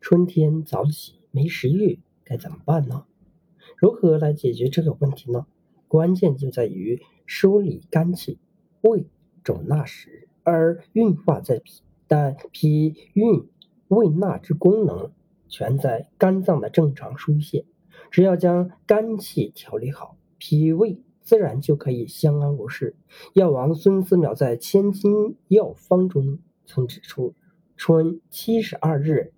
春天早起没食欲，该怎么办呢？如何来解决这个问题呢？关键就在于梳理肝气。胃主纳食，而运化在脾，但脾运胃纳之功能全在肝脏的正常疏泄。只要将肝气调理好，脾胃自然就可以相安无事。药王孙思邈在《千金药方》中曾指出：春七十二日。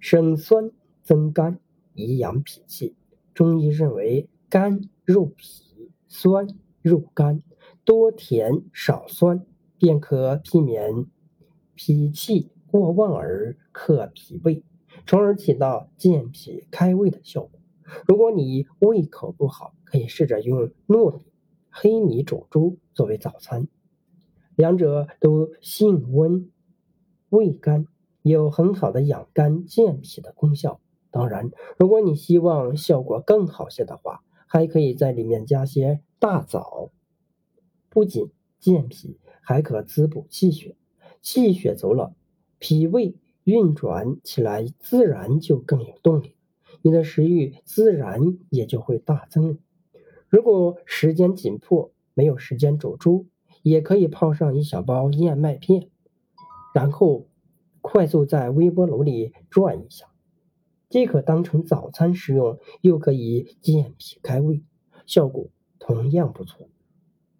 生酸增肝，以养脾气。中医认为，甘入脾，酸入肝，多甜少酸，便可避免脾气过旺而克脾胃，从而起到健脾开胃的效果。如果你胃口不好，可以试着用糯米、黑米煮粥作为早餐，两者都性温，味甘。有很好的养肝健脾的功效。当然，如果你希望效果更好些的话，还可以在里面加些大枣，不仅健脾，还可滋补气血。气血足了，脾胃运转起来自然就更有动力，你的食欲自然也就会大增。如果时间紧迫，没有时间煮粥，也可以泡上一小包燕麦片，然后。快速在微波炉里转一下，既可当成早餐食用，又可以健脾开胃，效果同样不错。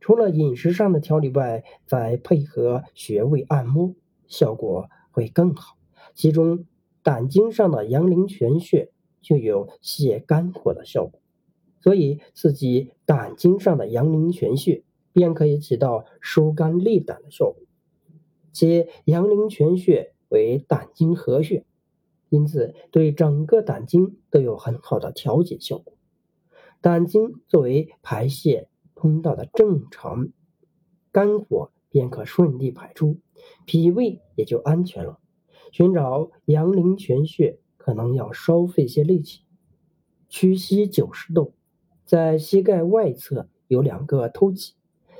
除了饮食上的调理外，再配合穴位按摩，效果会更好。其中胆经上的阳陵泉穴就有泻肝火的效果，所以刺激胆经上的阳陵泉穴，便可以起到疏肝利胆的效果。且阳陵泉穴。为胆经合穴，因此对整个胆经都有很好的调节效果。胆经作为排泄通道的正常，肝火便可顺利排出，脾胃也就安全了。寻找阳陵泉穴可能要稍费些力气。屈膝九十度，在膝盖外侧有两个凸起，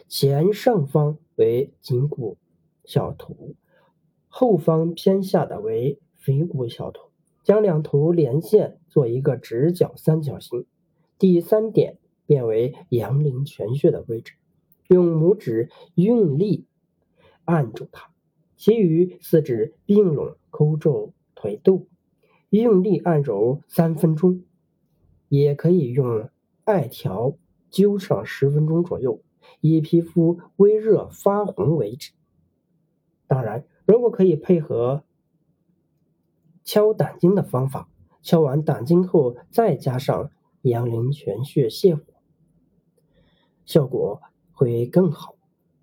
前上方为颈骨小突。后方偏下的为腓骨小突，将两头连线做一个直角三角形。第三点变为阳陵泉穴的位置，用拇指用力按住它，其余四指并拢勾住腿肚，用力按揉三分钟。也可以用艾条灸上十分钟左右，以皮肤微热发红为止。当然。如果可以配合敲胆经的方法，敲完胆经后再加上阳陵泉穴泻火，效果会更好。